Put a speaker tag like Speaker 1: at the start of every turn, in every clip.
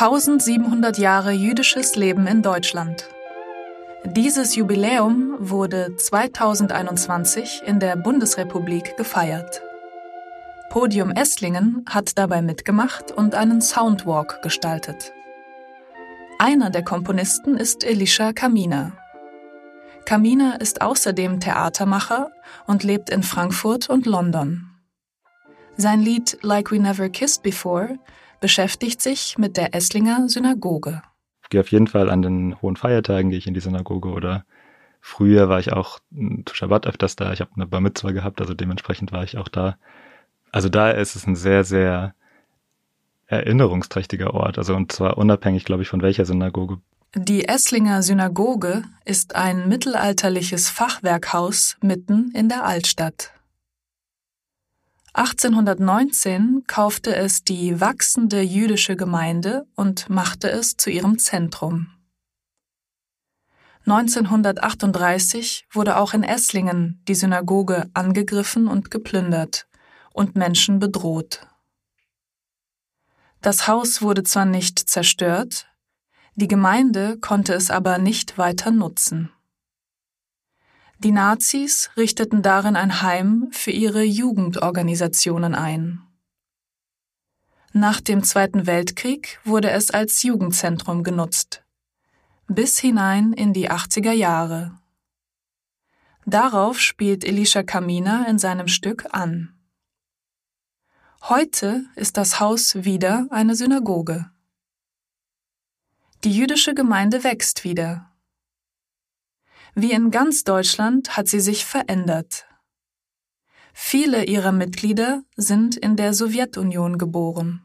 Speaker 1: 1700 Jahre jüdisches Leben in Deutschland. Dieses Jubiläum wurde 2021 in der Bundesrepublik gefeiert. Podium Esslingen hat dabei mitgemacht und einen Soundwalk gestaltet. Einer der Komponisten ist Elisha Kamina. Kamina ist außerdem Theatermacher und lebt in Frankfurt und London. Sein Lied Like We Never Kissed Before beschäftigt sich mit der Esslinger Synagoge.
Speaker 2: Ich gehe auf jeden Fall an den hohen Feiertagen gehe ich in die Synagoge oder früher war ich auch zu Shabbat öfters da. Ich habe eine Bar Mitzvah gehabt, also dementsprechend war ich auch da. Also da ist es ein sehr, sehr erinnerungsträchtiger Ort. Also und zwar unabhängig, glaube ich, von welcher Synagoge.
Speaker 1: Die Esslinger Synagoge ist ein mittelalterliches Fachwerkhaus mitten in der Altstadt. 1819 kaufte es die wachsende jüdische Gemeinde und machte es zu ihrem Zentrum. 1938 wurde auch in Esslingen die Synagoge angegriffen und geplündert und Menschen bedroht. Das Haus wurde zwar nicht zerstört, die Gemeinde konnte es aber nicht weiter nutzen. Die Nazis richteten darin ein Heim für ihre Jugendorganisationen ein. Nach dem Zweiten Weltkrieg wurde es als Jugendzentrum genutzt, bis hinein in die 80er Jahre. Darauf spielt Elisha Kamina in seinem Stück an. Heute ist das Haus wieder eine Synagoge. Die jüdische Gemeinde wächst wieder. Wie in ganz Deutschland hat sie sich verändert. Viele ihrer Mitglieder sind in der Sowjetunion geboren.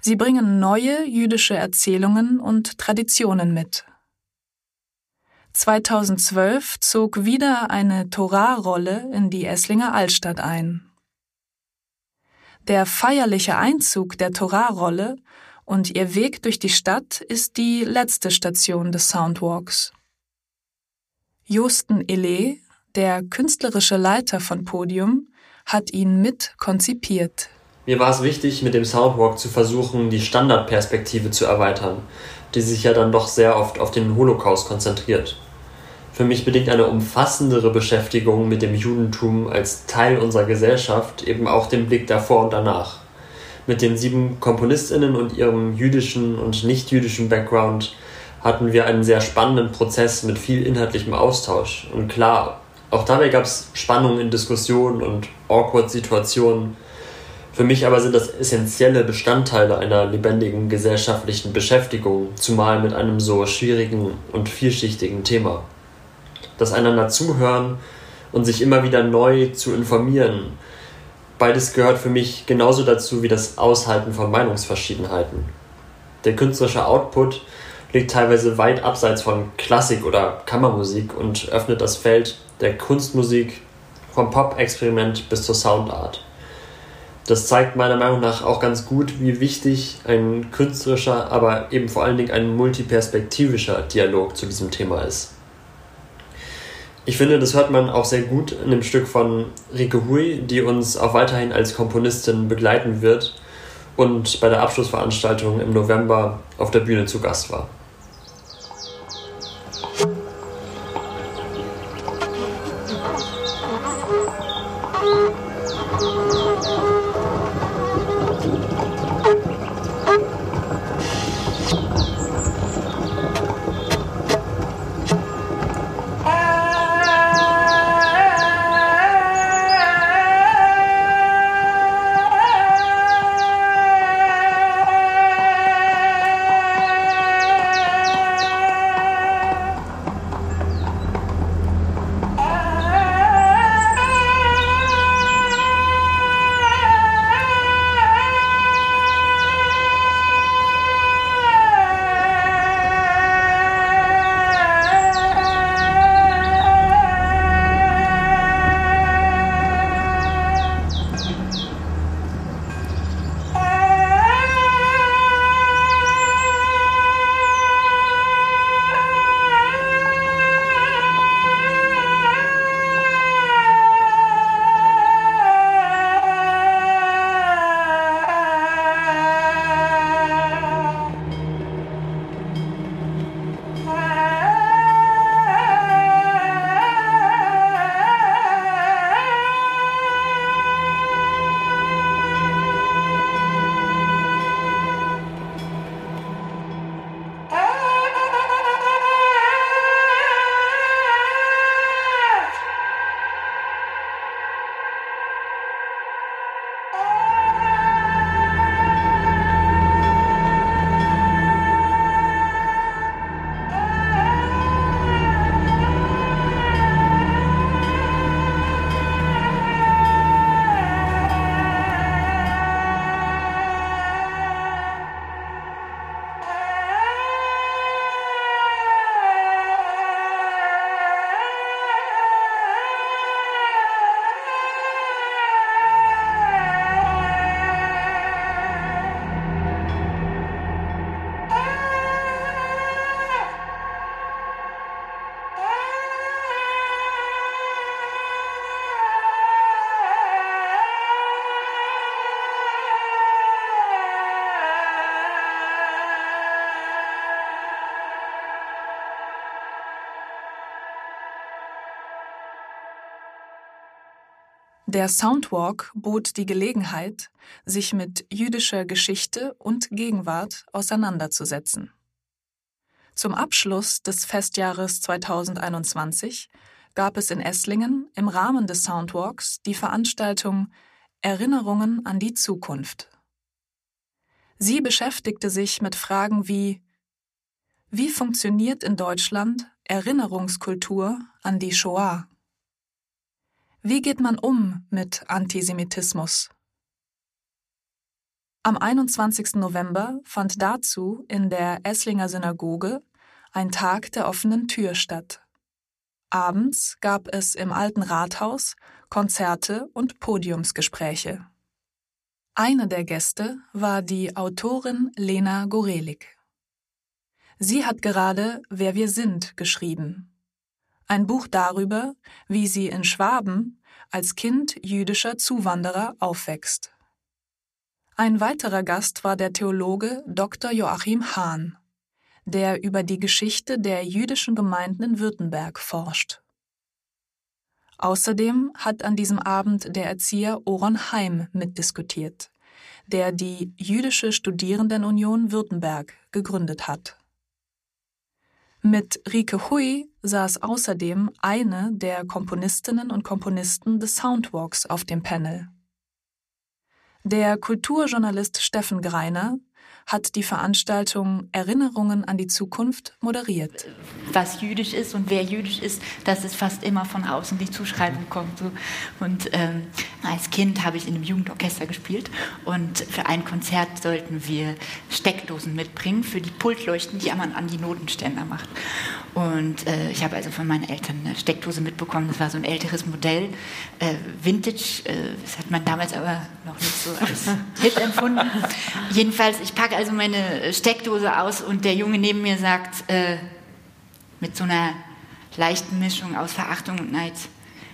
Speaker 1: Sie bringen neue jüdische Erzählungen und Traditionen mit. 2012 zog wieder eine Torah-Rolle in die Esslinger Altstadt ein. Der feierliche Einzug der Torah-Rolle und ihr Weg durch die Stadt ist die letzte Station des Soundwalks. Josten Ele, der künstlerische Leiter von Podium, hat ihn mit konzipiert.
Speaker 3: Mir war es wichtig, mit dem Soundwalk zu versuchen, die Standardperspektive zu erweitern, die sich ja dann doch sehr oft auf den Holocaust konzentriert für mich bedingt eine umfassendere Beschäftigung mit dem Judentum als Teil unserer Gesellschaft eben auch den Blick davor und danach. Mit den sieben KomponistInnen und ihrem jüdischen und nicht-jüdischen Background hatten wir einen sehr spannenden Prozess mit viel inhaltlichem Austausch. Und klar, auch dabei gab es Spannungen in Diskussionen und awkward Situationen. Für mich aber sind das essentielle Bestandteile einer lebendigen gesellschaftlichen Beschäftigung, zumal mit einem so schwierigen und vielschichtigen Thema das einander zuhören und sich immer wieder neu zu informieren. Beides gehört für mich genauso dazu wie das Aushalten von Meinungsverschiedenheiten. Der künstlerische Output liegt teilweise weit abseits von Klassik oder Kammermusik und öffnet das Feld der Kunstmusik vom Pop-Experiment bis zur Soundart. Das zeigt meiner Meinung nach auch ganz gut, wie wichtig ein künstlerischer, aber eben vor allen Dingen ein multiperspektivischer Dialog zu diesem Thema ist. Ich finde, das hört man auch sehr gut in dem Stück von Rike Hui, die uns auch weiterhin als Komponistin begleiten wird und bei der Abschlussveranstaltung im November auf der Bühne zu Gast war.
Speaker 1: Der Soundwalk bot die Gelegenheit, sich mit jüdischer Geschichte und Gegenwart auseinanderzusetzen. Zum Abschluss des Festjahres 2021 gab es in Esslingen im Rahmen des Soundwalks die Veranstaltung Erinnerungen an die Zukunft. Sie beschäftigte sich mit Fragen wie Wie funktioniert in Deutschland Erinnerungskultur an die Shoah? Wie geht man um mit Antisemitismus? Am 21. November fand dazu in der Esslinger Synagoge ein Tag der offenen Tür statt. Abends gab es im alten Rathaus Konzerte und Podiumsgespräche. Eine der Gäste war die Autorin Lena Gorelik. Sie hat gerade Wer wir sind geschrieben. Ein Buch darüber, wie sie in Schwaben als Kind jüdischer Zuwanderer aufwächst. Ein weiterer Gast war der Theologe Dr. Joachim Hahn der über die Geschichte der jüdischen Gemeinden in Württemberg forscht. Außerdem hat an diesem Abend der Erzieher Oron Heim mitdiskutiert, der die Jüdische Studierendenunion Württemberg gegründet hat. Mit Rike Hui saß außerdem eine der Komponistinnen und Komponisten des Soundwalks auf dem Panel. Der Kulturjournalist Steffen Greiner hat die Veranstaltung Erinnerungen an die Zukunft moderiert.
Speaker 4: Was jüdisch ist und wer jüdisch ist, dass es fast immer von außen die Zuschreibung kommt. Und ähm, als Kind habe ich in einem Jugendorchester gespielt und für ein Konzert sollten wir Steckdosen mitbringen für die Pultleuchten, die man an die Notenständer macht. Und äh, ich habe also von meinen Eltern eine Steckdose mitbekommen. Das war so ein älteres Modell, äh, Vintage. Äh, das hat man damals aber noch nicht so als Hit empfunden. Jedenfalls, ich packe also meine Steckdose aus und der Junge neben mir sagt äh, mit so einer leichten Mischung aus Verachtung und Neid: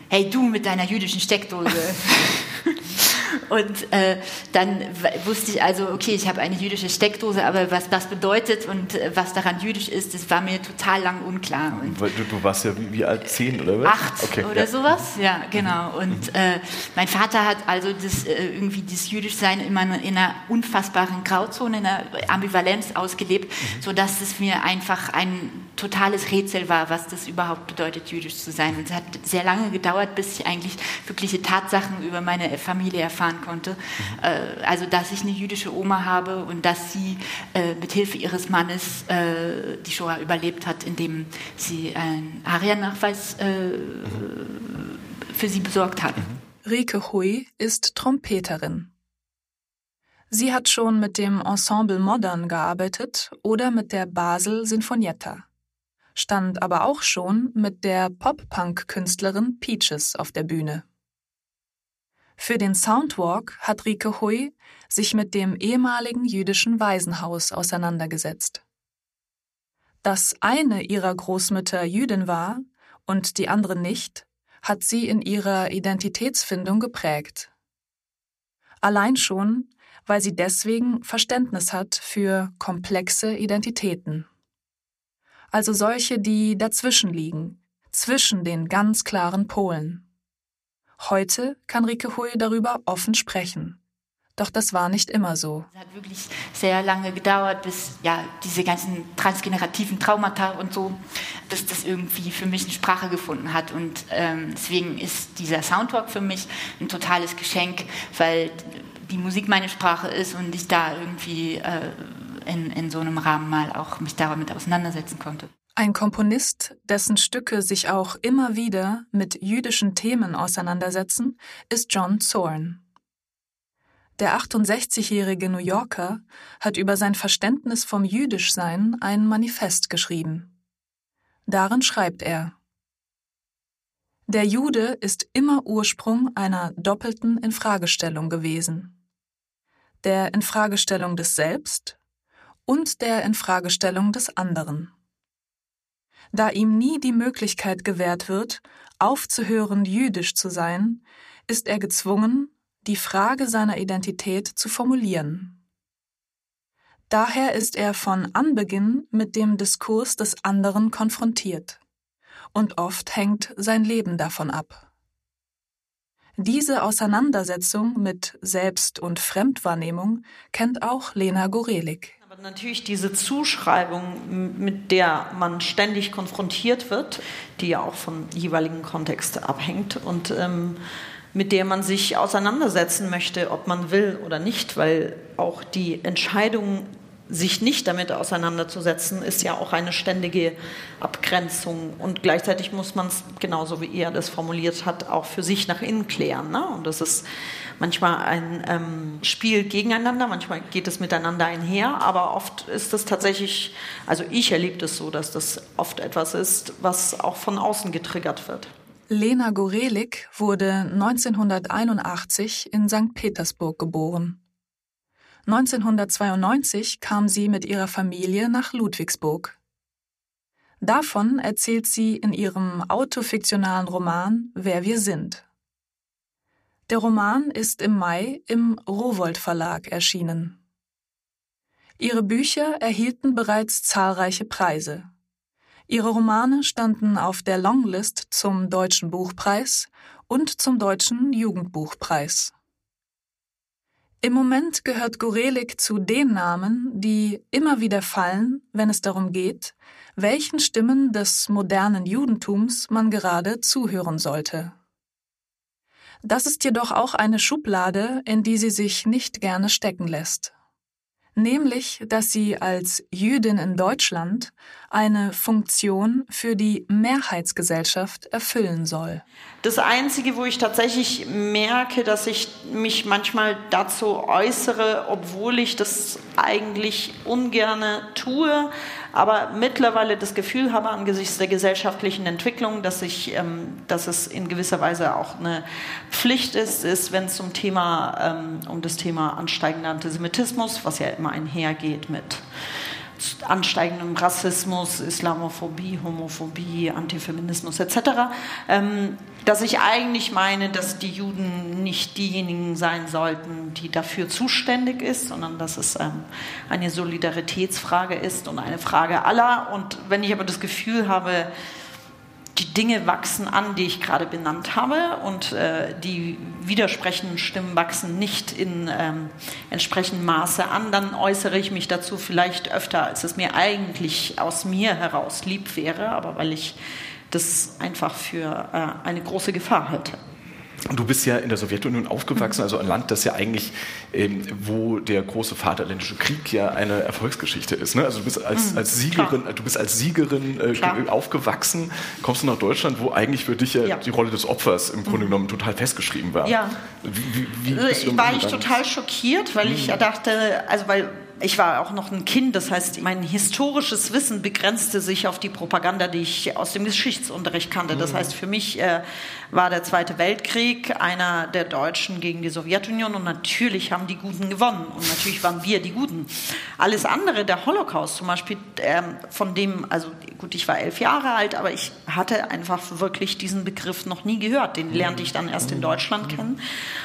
Speaker 4: Hey, du mit deiner jüdischen Steckdose. Und äh, dann wusste ich also, okay, ich habe eine jüdische Steckdose, aber was das bedeutet und äh, was daran jüdisch ist, das war mir total lang unklar. Und
Speaker 5: du, du warst ja wie, wie, alt, zehn oder was?
Speaker 4: Acht okay, oder ja. sowas, ja, genau. Und äh, mein Vater hat also das, äh, irgendwie das Jüdischsein immer in einer unfassbaren Grauzone, in einer Ambivalenz ausgelebt, mhm. sodass es mir einfach ein totales Rätsel war, was das überhaupt bedeutet, jüdisch zu sein. Und es hat sehr lange gedauert, bis ich eigentlich wirkliche Tatsachen über meine Familie erfahren konnte. Mhm. also, dass ich eine jüdische Oma habe und dass sie äh, mit Hilfe ihres Mannes äh, die Shoah überlebt hat, indem sie einen ARIA-Nachweis äh, für sie besorgt hat. Mhm.
Speaker 1: Rike Hui ist Trompeterin. Sie hat schon mit dem Ensemble Modern gearbeitet oder mit der Basel Sinfonietta, stand aber auch schon mit der Pop-Punk-Künstlerin Peaches auf der Bühne. Für den Soundwalk hat Rike Hui sich mit dem ehemaligen jüdischen Waisenhaus auseinandergesetzt. Dass eine ihrer Großmütter Jüdin war und die andere nicht, hat sie in ihrer Identitätsfindung geprägt. Allein schon, weil sie deswegen Verständnis hat für komplexe Identitäten. Also solche, die dazwischen liegen, zwischen den ganz klaren Polen. Heute kann Rike Hui darüber offen sprechen. Doch das war nicht immer so.
Speaker 4: Es hat wirklich sehr lange gedauert, bis ja diese ganzen transgenerativen Traumata und so, bis das irgendwie für mich eine Sprache gefunden hat. Und ähm, deswegen ist dieser Soundtalk für mich ein totales Geschenk, weil die Musik meine Sprache ist und ich da irgendwie äh, in, in so einem Rahmen mal auch mich damit auseinandersetzen konnte.
Speaker 1: Ein Komponist, dessen Stücke sich auch immer wieder mit jüdischen Themen auseinandersetzen, ist John Zorn. Der 68-jährige New Yorker hat über sein Verständnis vom Jüdischsein ein Manifest geschrieben. Darin schreibt er Der Jude ist immer Ursprung einer doppelten Infragestellung gewesen. Der Infragestellung des Selbst und der Infragestellung des anderen da ihm nie die Möglichkeit gewährt wird, aufzuhören, jüdisch zu sein, ist er gezwungen, die Frage seiner Identität zu formulieren. Daher ist er von Anbeginn mit dem Diskurs des anderen konfrontiert, und oft hängt sein Leben davon ab. Diese Auseinandersetzung mit Selbst- und Fremdwahrnehmung kennt auch Lena Gorelik.
Speaker 6: Aber natürlich diese Zuschreibung, mit der man ständig konfrontiert wird, die ja auch vom jeweiligen Kontext abhängt und ähm, mit der man sich auseinandersetzen möchte, ob man will oder nicht, weil auch die Entscheidung sich nicht damit auseinanderzusetzen, ist ja auch eine ständige Abgrenzung. Und gleichzeitig muss man es, genauso wie er das formuliert hat, auch für sich nach innen klären. Ne? Und das ist manchmal ein ähm, Spiel gegeneinander, manchmal geht es miteinander einher, aber oft ist es tatsächlich, also ich erlebe das so, dass das oft etwas ist, was auch von außen getriggert wird.
Speaker 1: Lena Gorelik wurde 1981 in St. Petersburg geboren. 1992 kam sie mit ihrer Familie nach Ludwigsburg. Davon erzählt sie in ihrem autofiktionalen Roman Wer wir sind. Der Roman ist im Mai im Rowold Verlag erschienen. Ihre Bücher erhielten bereits zahlreiche Preise. Ihre Romane standen auf der Longlist zum Deutschen Buchpreis und zum Deutschen Jugendbuchpreis. Im Moment gehört Gorelik zu den Namen, die immer wieder fallen, wenn es darum geht, welchen Stimmen des modernen Judentums man gerade zuhören sollte. Das ist jedoch auch eine Schublade, in die sie sich nicht gerne stecken lässt nämlich dass sie als Jüdin in Deutschland eine Funktion für die Mehrheitsgesellschaft erfüllen soll.
Speaker 6: Das Einzige, wo ich tatsächlich merke, dass ich mich manchmal dazu äußere, obwohl ich das eigentlich ungerne tue, aber mittlerweile das Gefühl habe angesichts der gesellschaftlichen Entwicklung, dass ich, ähm, dass es in gewisser Weise auch eine Pflicht ist, ist, wenn es um Thema, ähm, um das Thema ansteigender Antisemitismus, was ja immer einhergeht mit ansteigendem Rassismus, Islamophobie, Homophobie, Antifeminismus etc., ähm, dass ich eigentlich meine, dass die Juden nicht diejenigen sein sollten, die dafür zuständig ist, sondern dass es ähm, eine Solidaritätsfrage ist und eine Frage aller. Und wenn ich aber das Gefühl habe, die Dinge wachsen an, die ich gerade benannt habe, und äh, die widersprechenden Stimmen wachsen nicht in ähm, entsprechendem Maße an, dann äußere ich mich dazu vielleicht öfter, als es mir eigentlich aus mir heraus lieb wäre, aber weil ich das einfach für äh, eine große Gefahr halte.
Speaker 5: Du bist ja in der Sowjetunion aufgewachsen, also ein Land, das ja eigentlich, ähm, wo der große Vaterländische Krieg ja eine Erfolgsgeschichte ist. Ne? Also du bist als, mhm, als Siegerin, du bist als Siegerin äh, aufgewachsen, kommst du nach Deutschland, wo eigentlich für dich ja, ja. die Rolle des Opfers im Grunde mhm. genommen total festgeschrieben war.
Speaker 6: Ja. Wie, wie, wie also, war ich total schockiert, weil mhm. ich dachte, also weil ich war auch noch ein Kind, das heißt, mein historisches Wissen begrenzte sich auf die Propaganda, die ich aus dem Geschichtsunterricht kannte. Das mhm. heißt, für mich äh, war der Zweite Weltkrieg einer der Deutschen gegen die Sowjetunion und natürlich haben die Guten gewonnen und natürlich waren wir die Guten. Alles andere, der Holocaust zum Beispiel, äh, von dem, also gut, ich war elf Jahre alt, aber ich hatte einfach wirklich diesen Begriff noch nie gehört. Den lernte ich dann erst in mhm. Deutschland kennen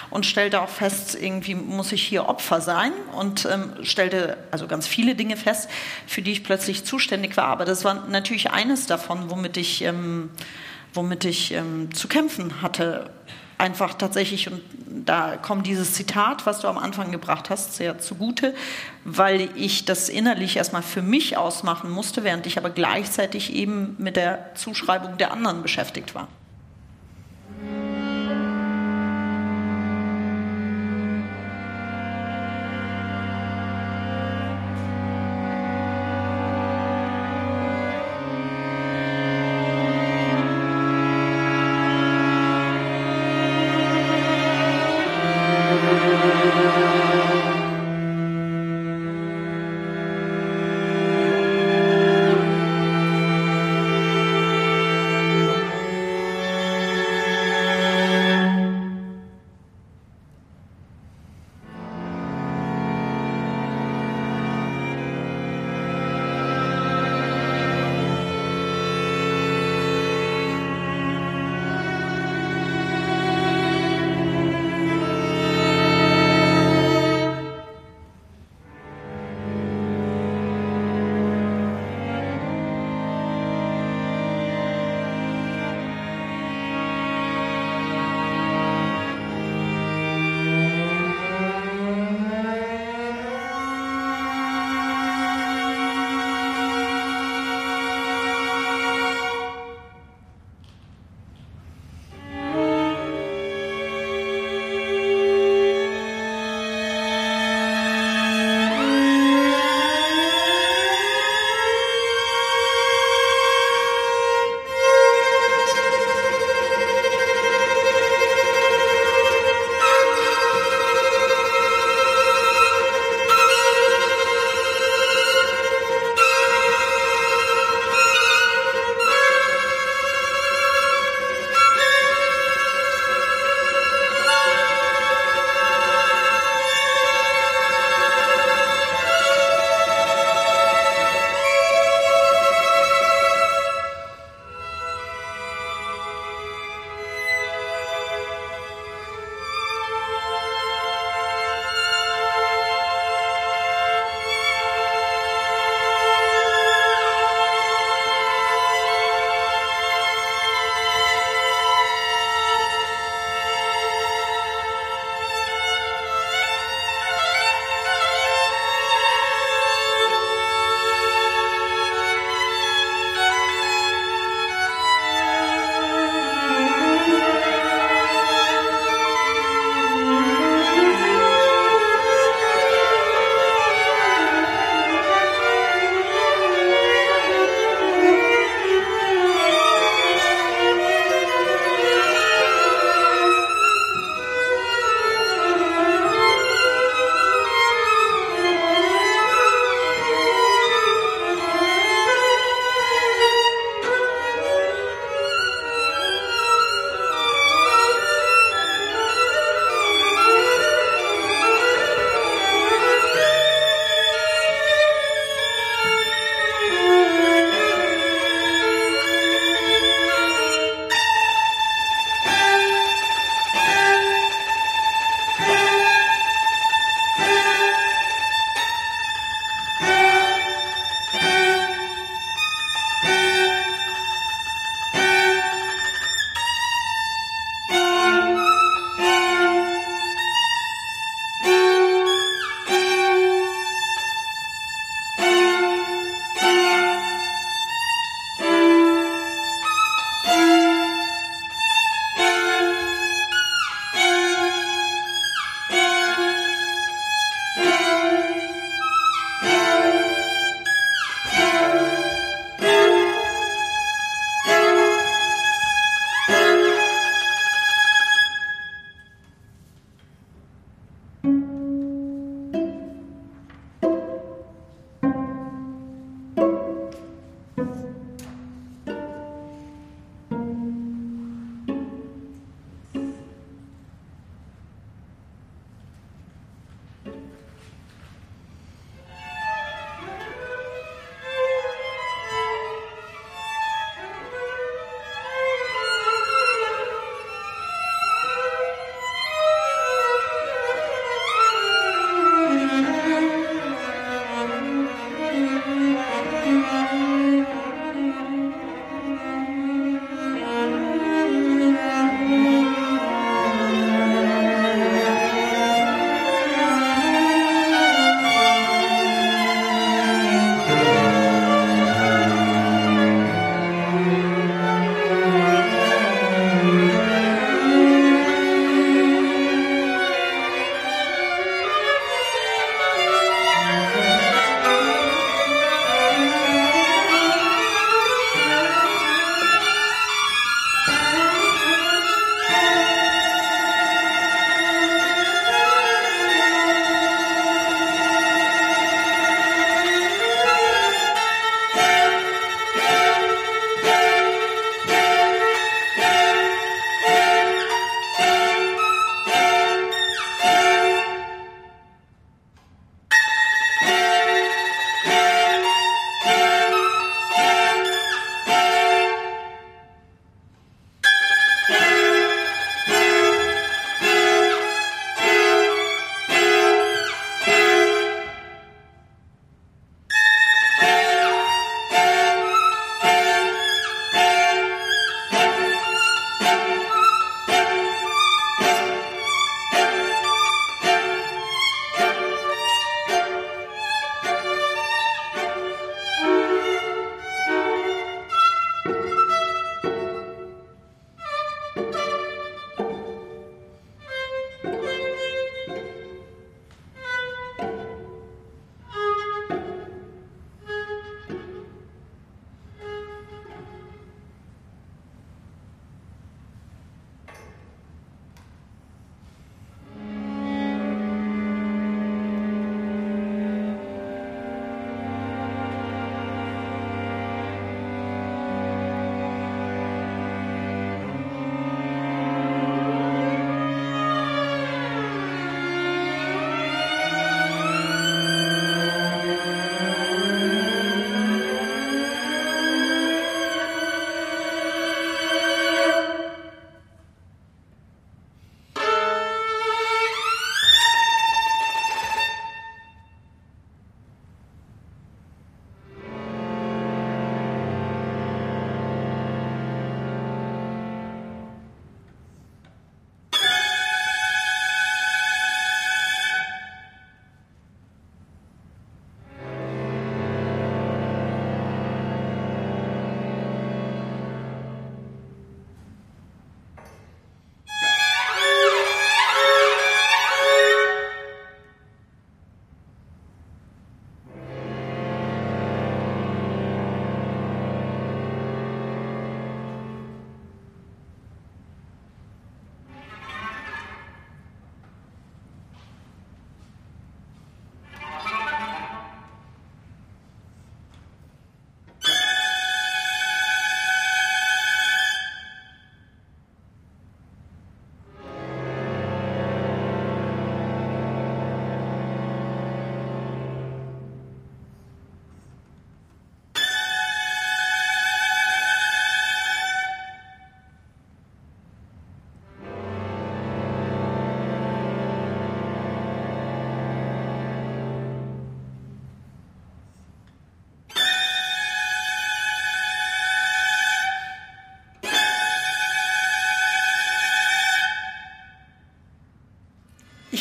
Speaker 6: und stellte auch fest, irgendwie muss ich hier Opfer sein und ähm, stellte also ganz viele Dinge fest, für die ich plötzlich zuständig war. Aber das war natürlich eines davon, womit ich, ähm, womit ich ähm, zu kämpfen hatte. Einfach tatsächlich, und da kommt dieses Zitat, was du am Anfang gebracht hast, sehr zugute, weil ich das innerlich erstmal für mich ausmachen musste, während ich aber gleichzeitig eben mit der Zuschreibung der anderen beschäftigt war.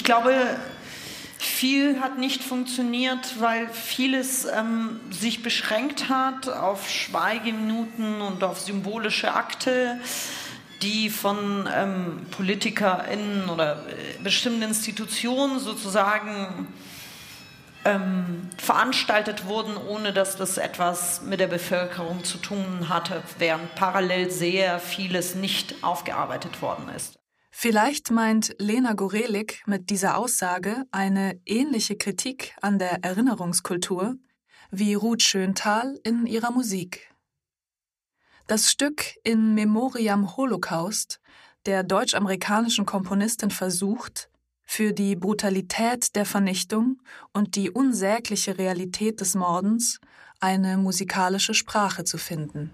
Speaker 6: Ich glaube, viel hat nicht funktioniert, weil vieles ähm, sich beschränkt hat auf Schweigeminuten und auf symbolische Akte, die von ähm, PolitikerInnen oder äh, bestimmten Institutionen sozusagen ähm, veranstaltet wurden, ohne dass das etwas mit der Bevölkerung zu tun hatte, während parallel sehr vieles nicht aufgearbeitet worden ist.
Speaker 1: Vielleicht meint Lena Gorelik mit dieser Aussage eine ähnliche Kritik an der Erinnerungskultur wie Ruth Schöntal in ihrer Musik. Das Stück In Memoriam Holocaust der deutsch-amerikanischen Komponistin versucht, für die Brutalität der Vernichtung und die unsägliche Realität des Mordens eine musikalische Sprache zu finden.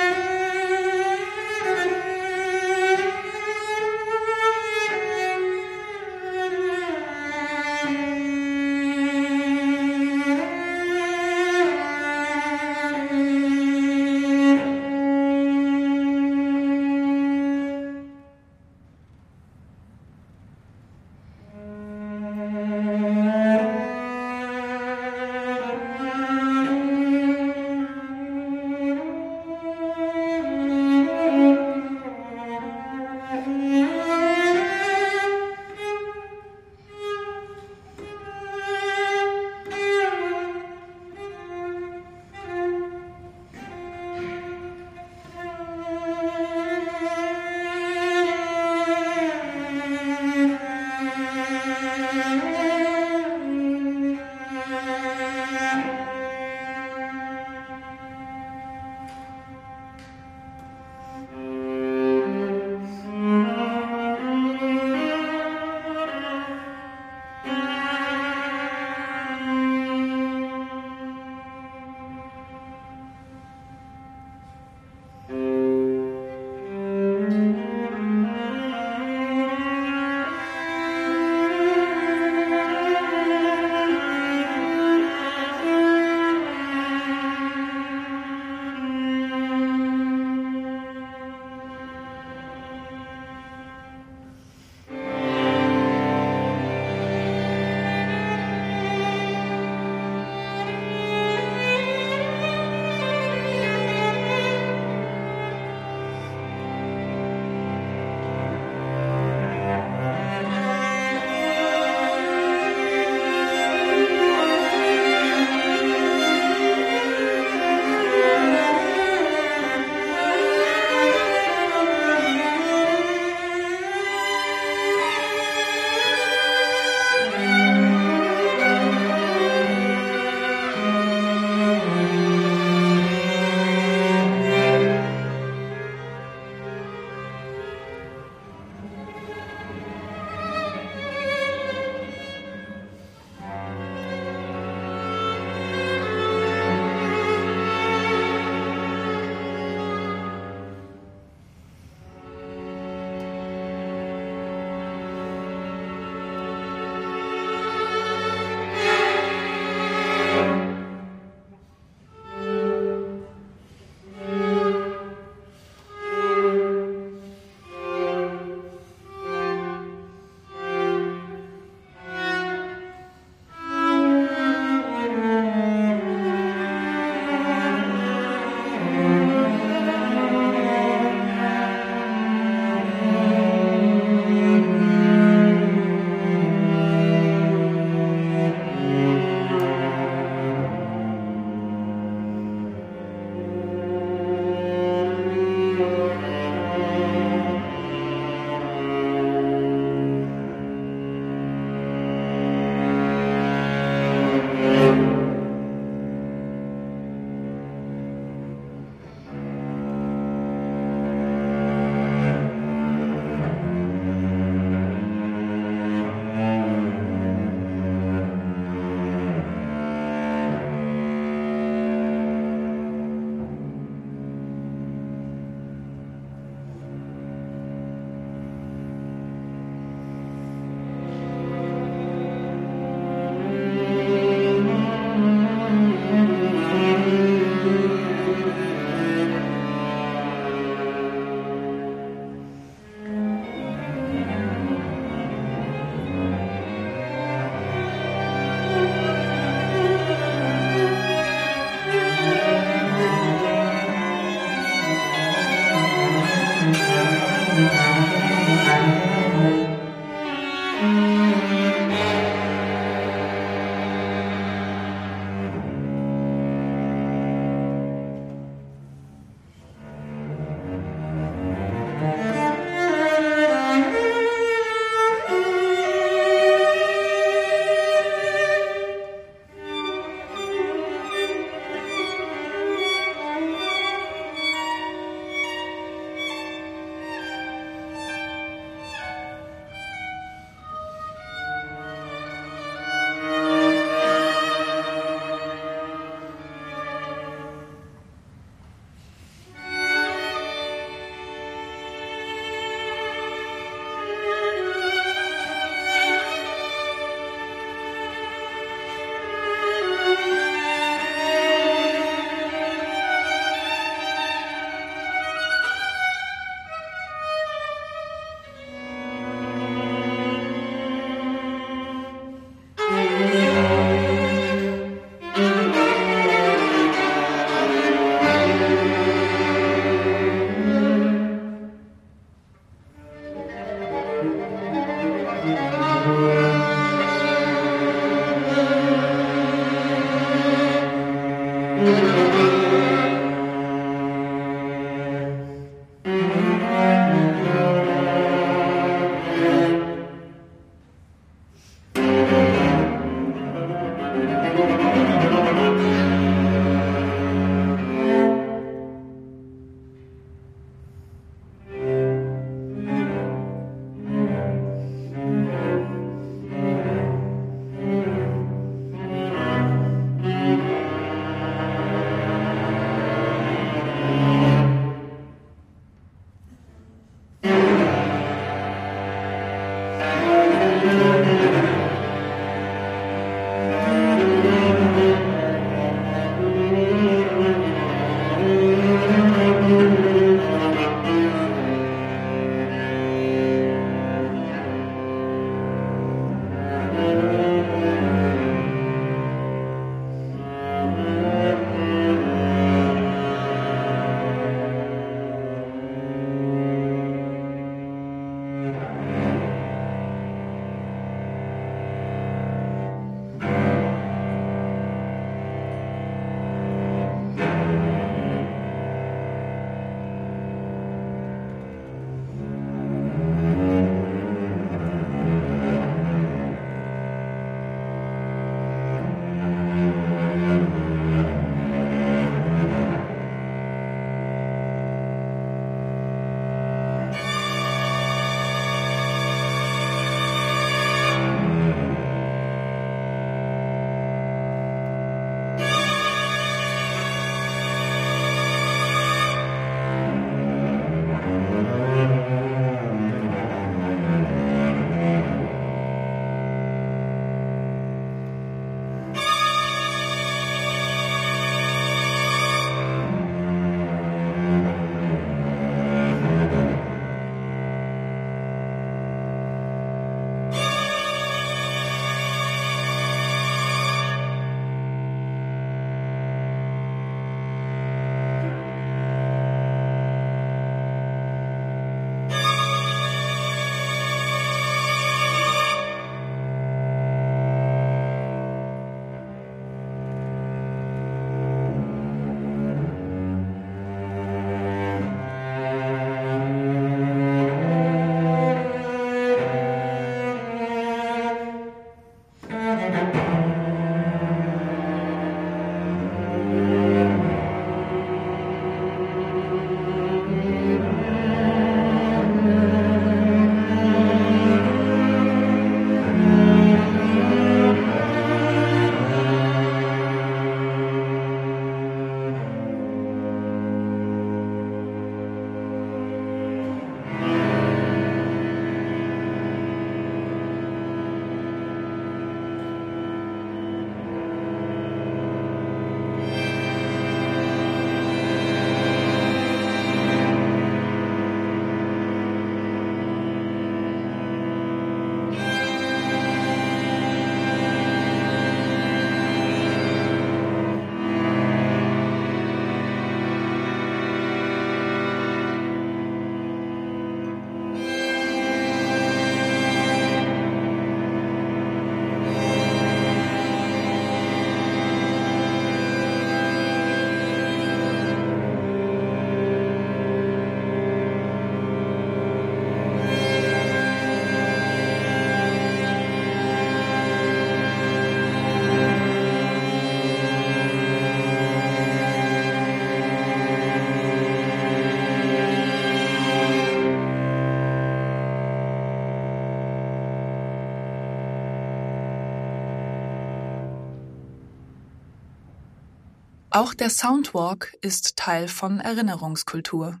Speaker 1: Auch der Soundwalk ist Teil von Erinnerungskultur.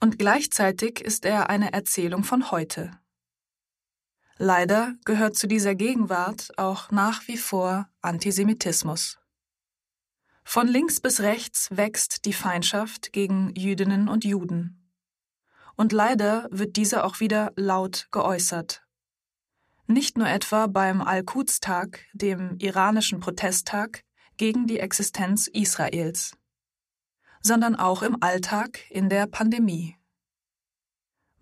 Speaker 1: Und gleichzeitig ist er eine Erzählung von heute. Leider gehört zu dieser Gegenwart auch nach wie vor Antisemitismus. Von links bis rechts wächst die Feindschaft gegen Jüdinnen und Juden. Und leider wird diese auch wieder laut geäußert. Nicht nur etwa beim Al-Quds-Tag, dem iranischen Protesttag gegen die Existenz Israels, sondern auch im Alltag in der Pandemie.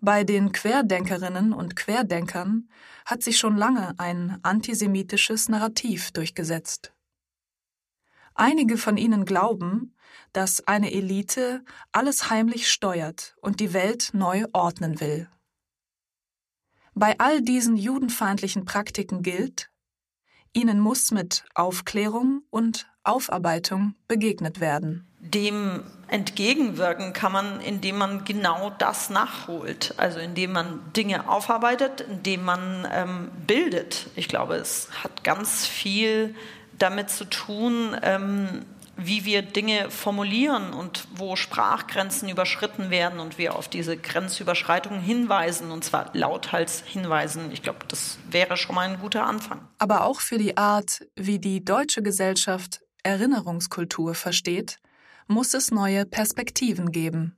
Speaker 1: Bei den Querdenkerinnen und Querdenkern hat sich schon lange ein antisemitisches Narrativ durchgesetzt. Einige von ihnen glauben, dass eine Elite alles heimlich steuert und die Welt neu ordnen will. Bei all diesen judenfeindlichen Praktiken gilt, ihnen muss mit Aufklärung und Aufarbeitung begegnet werden.
Speaker 6: Dem entgegenwirken kann man, indem man genau das nachholt, also indem man Dinge aufarbeitet, indem man ähm, bildet. Ich glaube, es hat ganz viel damit zu tun, ähm, wie wir Dinge formulieren und wo Sprachgrenzen überschritten werden und wir auf diese Grenzüberschreitungen hinweisen, und zwar lauthals hinweisen. Ich glaube, das wäre schon mal ein guter Anfang.
Speaker 1: Aber auch für die Art, wie die deutsche Gesellschaft Erinnerungskultur versteht, muss es neue Perspektiven geben.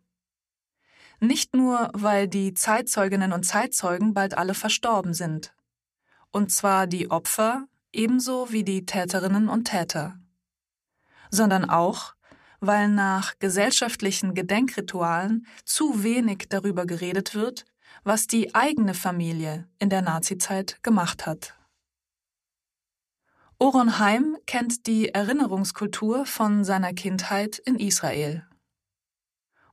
Speaker 1: Nicht nur, weil die Zeitzeuginnen und Zeitzeugen bald alle verstorben sind. Und zwar die Opfer ebenso wie die Täterinnen und Täter, sondern auch, weil nach gesellschaftlichen Gedenkritualen zu wenig darüber geredet wird, was die eigene Familie in der Nazizeit gemacht hat. Oron Heim kennt die Erinnerungskultur von seiner Kindheit in Israel.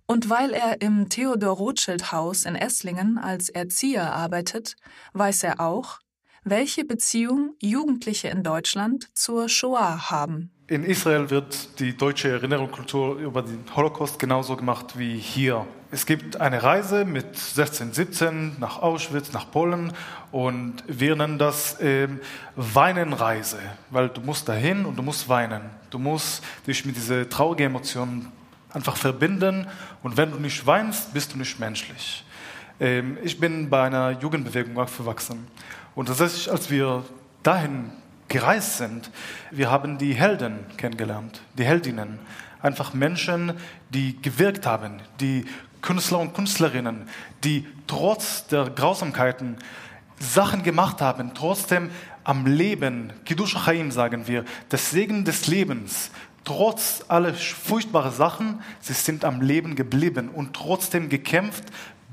Speaker 1: Und weil er im Theodor Rothschild Haus in Esslingen als Erzieher arbeitet, weiß er auch, welche Beziehung Jugendliche in Deutschland zur Shoah haben.
Speaker 7: In Israel wird die deutsche Erinnerungskultur über den Holocaust genauso gemacht wie hier. Es gibt eine Reise mit 16, 17 nach Auschwitz, nach Polen und wir nennen das äh, Weinenreise, weil du musst dahin und du musst weinen. Du musst dich mit dieser traurigen Emotion einfach verbinden und wenn du nicht weinst, bist du nicht menschlich. Ähm, ich bin bei einer Jugendbewegung aufgewachsen und tatsächlich, als wir dahin gereist sind, wir haben die Helden kennengelernt, die Heldinnen. Einfach Menschen, die gewirkt haben, die Künstler und Künstlerinnen, die trotz der Grausamkeiten Sachen gemacht haben, trotzdem am Leben, Kiddush Chaim sagen wir, das Segen des Lebens, trotz aller furchtbaren Sachen, sie sind am Leben geblieben und trotzdem gekämpft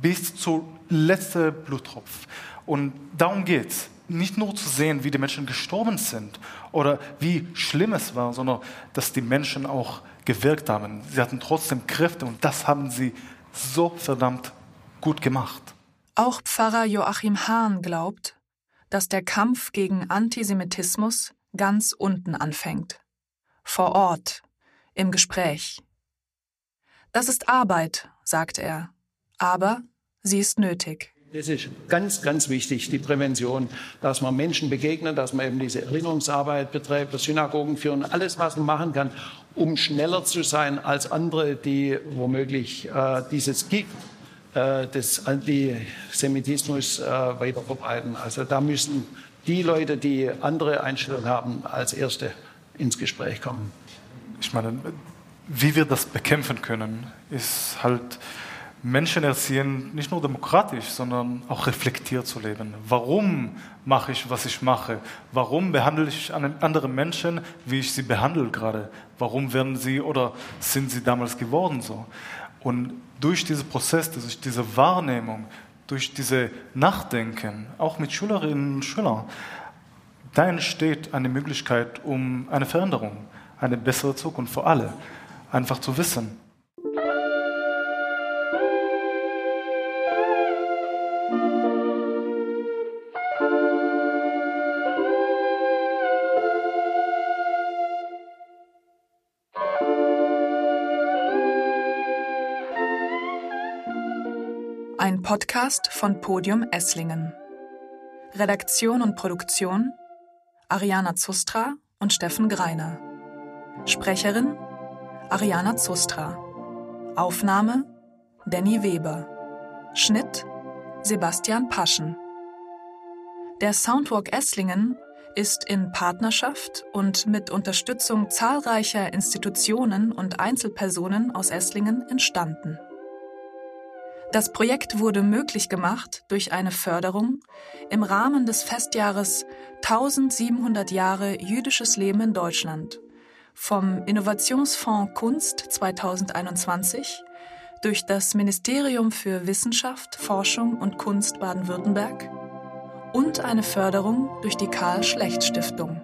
Speaker 7: bis zu letzter Bluttropf. Und darum geht es. Nicht nur zu sehen, wie die Menschen gestorben sind oder wie schlimm es war, sondern dass die Menschen auch gewirkt haben. Sie hatten trotzdem Kräfte und das haben sie so verdammt gut gemacht.
Speaker 1: Auch Pfarrer Joachim Hahn glaubt, dass der Kampf gegen Antisemitismus ganz unten anfängt. Vor Ort, im Gespräch. Das ist Arbeit, sagt er, aber sie ist nötig.
Speaker 8: Das ist ganz, ganz wichtig, die Prävention, dass man Menschen begegnet, dass man eben diese Erinnerungsarbeit betreibt, das Synagogen führen, alles, was man machen kann, um schneller zu sein als andere, die womöglich äh, dieses Gift äh, des Antisemitismus äh, weiter verbreiten. Also da müssen die Leute, die andere Einstellungen haben, als Erste ins Gespräch kommen.
Speaker 7: Ich meine, wie wir das bekämpfen können, ist halt Menschen erziehen, nicht nur demokratisch, sondern auch reflektiert zu leben. Warum mache ich, was ich mache? Warum behandle ich andere Menschen, wie ich sie behandle gerade? Warum werden sie oder sind sie damals geworden so? Und durch diesen Prozess, durch diese Wahrnehmung, durch diese Nachdenken, auch mit Schülerinnen und Schülern, da entsteht eine Möglichkeit um eine Veränderung, eine bessere Zukunft für alle. Einfach zu wissen,
Speaker 1: Ein Podcast von Podium Esslingen. Redaktion und Produktion Ariana Zustra und Steffen Greiner. Sprecherin Ariana Zustra. Aufnahme Danny Weber. Schnitt Sebastian Paschen. Der Soundwalk Esslingen ist in Partnerschaft und mit Unterstützung zahlreicher Institutionen und Einzelpersonen aus Esslingen entstanden. Das Projekt wurde möglich gemacht durch eine Förderung im Rahmen des Festjahres 1700 Jahre jüdisches Leben in Deutschland vom Innovationsfonds Kunst 2021 durch das Ministerium für Wissenschaft, Forschung und Kunst Baden-Württemberg und eine Förderung durch die Karl Schlecht Stiftung.